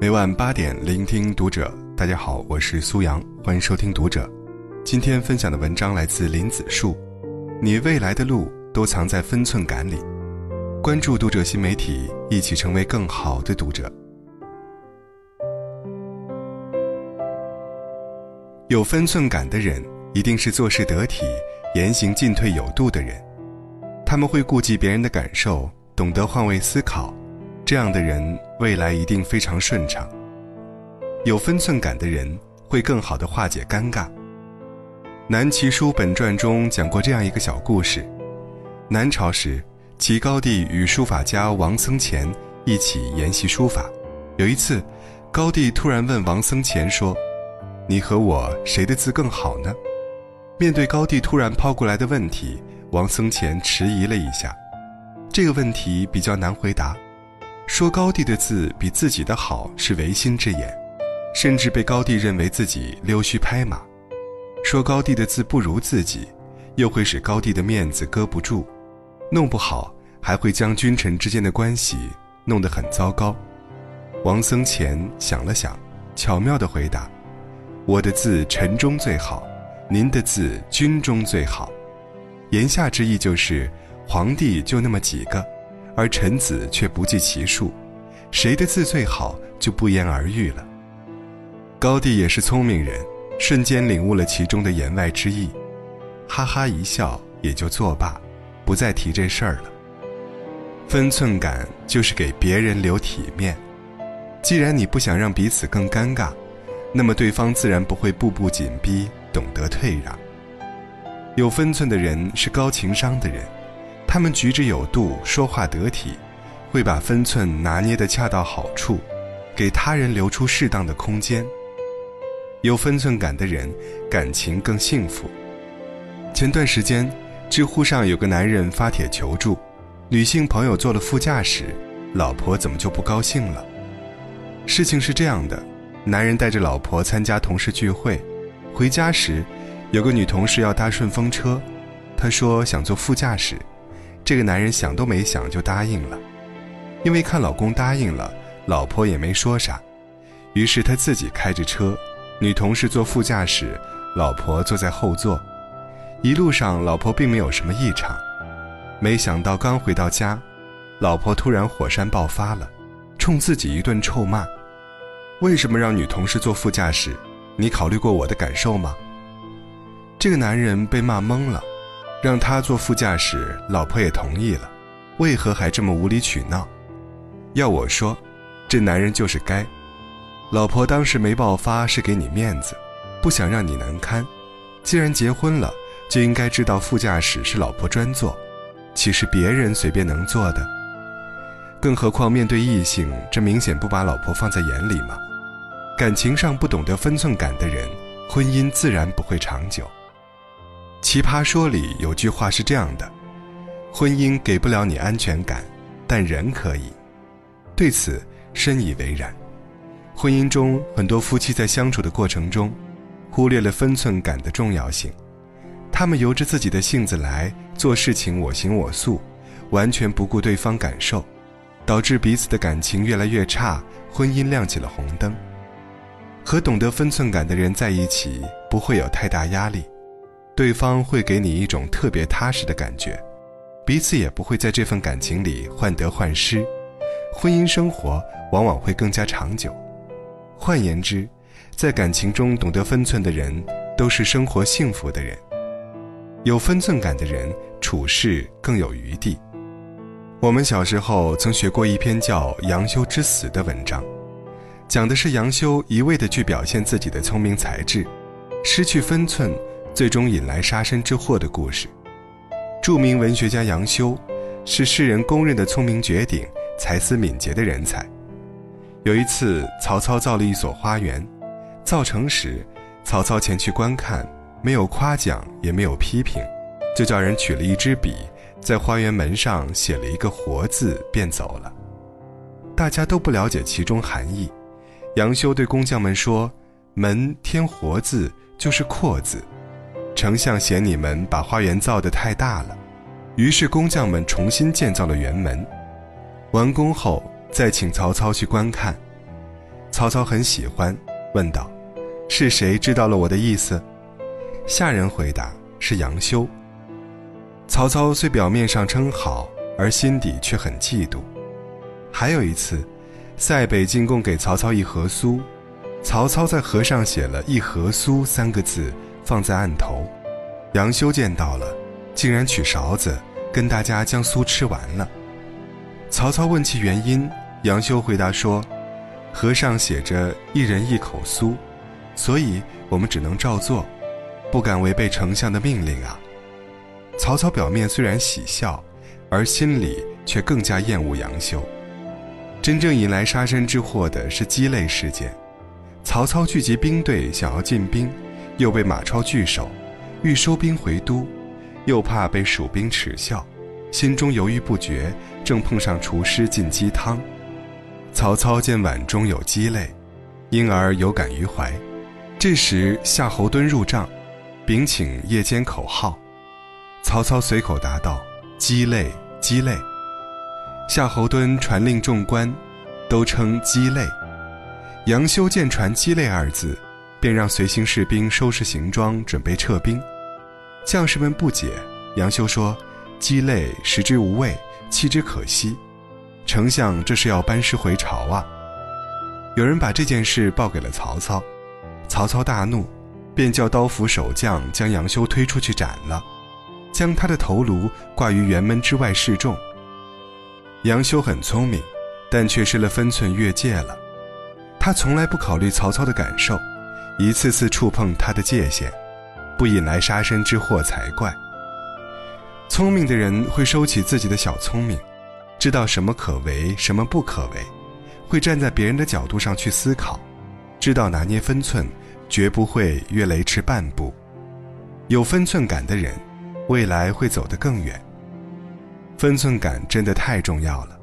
每晚八点，聆听读者。大家好，我是苏阳，欢迎收听读者。今天分享的文章来自林子树。你未来的路都藏在分寸感里。关注读者新媒体，一起成为更好的读者。有分寸感的人，一定是做事得体、言行进退有度的人。他们会顾及别人的感受，懂得换位思考。这样的人未来一定非常顺畅。有分寸感的人会更好的化解尴尬。南齐书本传中讲过这样一个小故事：南朝时，齐高帝与书法家王僧虔一起研习书法。有一次，高帝突然问王僧虔说：“你和我谁的字更好呢？”面对高帝突然抛过来的问题，王僧虔迟疑了一下。这个问题比较难回答。说高帝的字比自己的好是违心之言，甚至被高帝认为自己溜须拍马；说高帝的字不如自己，又会使高帝的面子搁不住，弄不好还会将君臣之间的关系弄得很糟糕。王僧虔想了想，巧妙地回答：“我的字臣中最好，您的字君中最好。”言下之意就是，皇帝就那么几个。而臣子却不计其数，谁的字最好就不言而喻了。高帝也是聪明人，瞬间领悟了其中的言外之意，哈哈一笑，也就作罢，不再提这事儿了。分寸感就是给别人留体面，既然你不想让彼此更尴尬，那么对方自然不会步步紧逼，懂得退让。有分寸的人是高情商的人。他们举止有度，说话得体，会把分寸拿捏得恰到好处，给他人留出适当的空间。有分寸感的人，感情更幸福。前段时间，知乎上有个男人发帖求助，女性朋友坐了副驾驶，老婆怎么就不高兴了？事情是这样的，男人带着老婆参加同事聚会，回家时，有个女同事要搭顺风车，他说想坐副驾驶。这个男人想都没想就答应了，因为看老公答应了，老婆也没说啥，于是他自己开着车，女同事坐副驾驶，老婆坐在后座。一路上，老婆并没有什么异常，没想到刚回到家，老婆突然火山爆发了，冲自己一顿臭骂：“为什么让女同事坐副驾驶？你考虑过我的感受吗？”这个男人被骂懵了。让他坐副驾驶，老婆也同意了，为何还这么无理取闹？要我说，这男人就是该。老婆当时没爆发是给你面子，不想让你难堪。既然结婚了，就应该知道副驾驶是老婆专坐，岂是别人随便能坐的？更何况面对异性，这明显不把老婆放在眼里吗？感情上不懂得分寸感的人，婚姻自然不会长久。奇葩说里有句话是这样的：“婚姻给不了你安全感，但人可以。”对此深以为然。婚姻中很多夫妻在相处的过程中，忽略了分寸感的重要性，他们由着自己的性子来做事情，我行我素，完全不顾对方感受，导致彼此的感情越来越差，婚姻亮起了红灯。和懂得分寸感的人在一起，不会有太大压力。对方会给你一种特别踏实的感觉，彼此也不会在这份感情里患得患失，婚姻生活往往会更加长久。换言之，在感情中懂得分寸的人，都是生活幸福的人。有分寸感的人，处事更有余地。我们小时候曾学过一篇叫《杨修之死》的文章，讲的是杨修一味地去表现自己的聪明才智，失去分寸。最终引来杀身之祸的故事。著名文学家杨修，是世人公认的聪明绝顶、才思敏捷的人才。有一次，曹操造了一所花园，造成时，曹操前去观看，没有夸奖，也没有批评，就叫人取了一支笔，在花园门上写了一个“活”字，便走了。大家都不了解其中含义。杨修对工匠们说：“门添‘活’字，就是阔字。”丞相嫌你们把花园造得太大了，于是工匠们重新建造了园门。完工后，再请曹操去观看。曹操很喜欢，问道：“是谁知道了我的意思？”下人回答：“是杨修。”曹操虽表面上称好，而心底却很嫉妒。还有一次，塞北进贡给曹操一盒酥，曹操在盒上写了一盒酥三个字，放在案头。杨修见到了，竟然取勺子跟大家将酥吃完了。曹操问其原因，杨修回答说：“盒上写着一人一口酥，所以我们只能照做，不敢违背丞相的命令啊。”曹操表面虽然喜笑，而心里却更加厌恶杨修。真正引来杀身之祸的是鸡肋事件。曹操聚集兵队想要进兵，又被马超拒守。欲收兵回都，又怕被蜀兵耻笑，心中犹豫不决。正碰上厨师进鸡汤，曹操见碗中有鸡肋，因而有感于怀。这时夏侯惇入帐，禀请夜间口号。曹操随口答道：“鸡肋，鸡肋。”夏侯惇传令众官，都称鸡肋。杨修见传“鸡肋”二字。便让随行士兵收拾行装，准备撤兵。将士们不解，杨修说：“鸡肋食之无味，弃之可惜。丞相这是要班师回朝啊！”有人把这件事报给了曹操，曹操大怒，便叫刀斧手将将杨修推出去斩了，将他的头颅挂于辕门之外示众。杨修很聪明，但却失了分寸，越界了。他从来不考虑曹操的感受。一次次触碰他的界限，不引来杀身之祸才怪。聪明的人会收起自己的小聪明，知道什么可为，什么不可为，会站在别人的角度上去思考，知道拿捏分寸，绝不会越雷池半步。有分寸感的人，未来会走得更远。分寸感真的太重要了，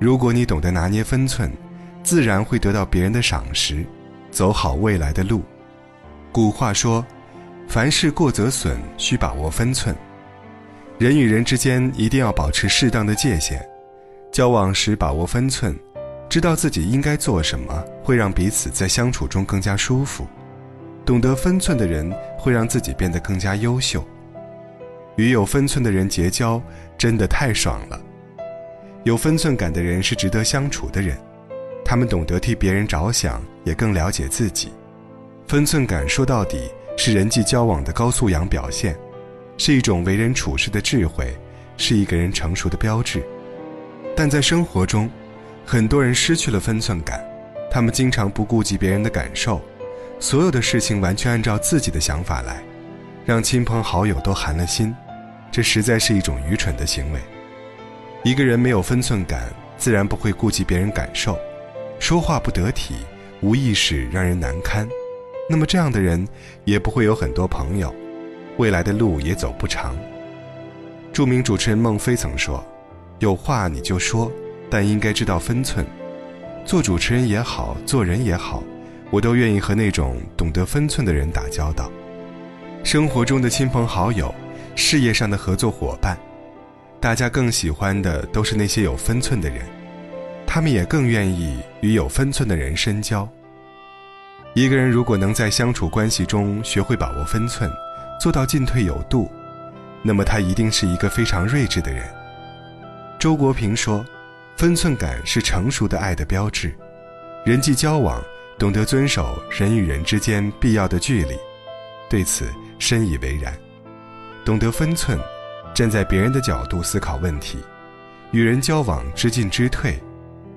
如果你懂得拿捏分寸，自然会得到别人的赏识，走好未来的路。古话说：“凡事过则损，需把握分寸。人与人之间一定要保持适当的界限，交往时把握分寸，知道自己应该做什么，会让彼此在相处中更加舒服。懂得分寸的人，会让自己变得更加优秀。与有分寸的人结交，真的太爽了。有分寸感的人是值得相处的人，他们懂得替别人着想，也更了解自己。”分寸感说到底是人际交往的高素养表现，是一种为人处事的智慧，是一个人成熟的标志。但在生活中，很多人失去了分寸感，他们经常不顾及别人的感受，所有的事情完全按照自己的想法来，让亲朋好友都寒了心，这实在是一种愚蠢的行为。一个人没有分寸感，自然不会顾及别人感受，说话不得体，无意识让人难堪。那么这样的人也不会有很多朋友，未来的路也走不长。著名主持人孟非曾说：“有话你就说，但应该知道分寸。做主持人也好，做人也好，我都愿意和那种懂得分寸的人打交道。生活中的亲朋好友，事业上的合作伙伴，大家更喜欢的都是那些有分寸的人，他们也更愿意与有分寸的人深交。”一个人如果能在相处关系中学会把握分寸，做到进退有度，那么他一定是一个非常睿智的人。周国平说：“分寸感是成熟的爱的标志。”人际交往懂得遵守人与人之间必要的距离，对此深以为然。懂得分寸，站在别人的角度思考问题，与人交往知进知退，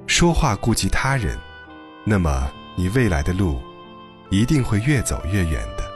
说话顾及他人，那么你未来的路。一定会越走越远的。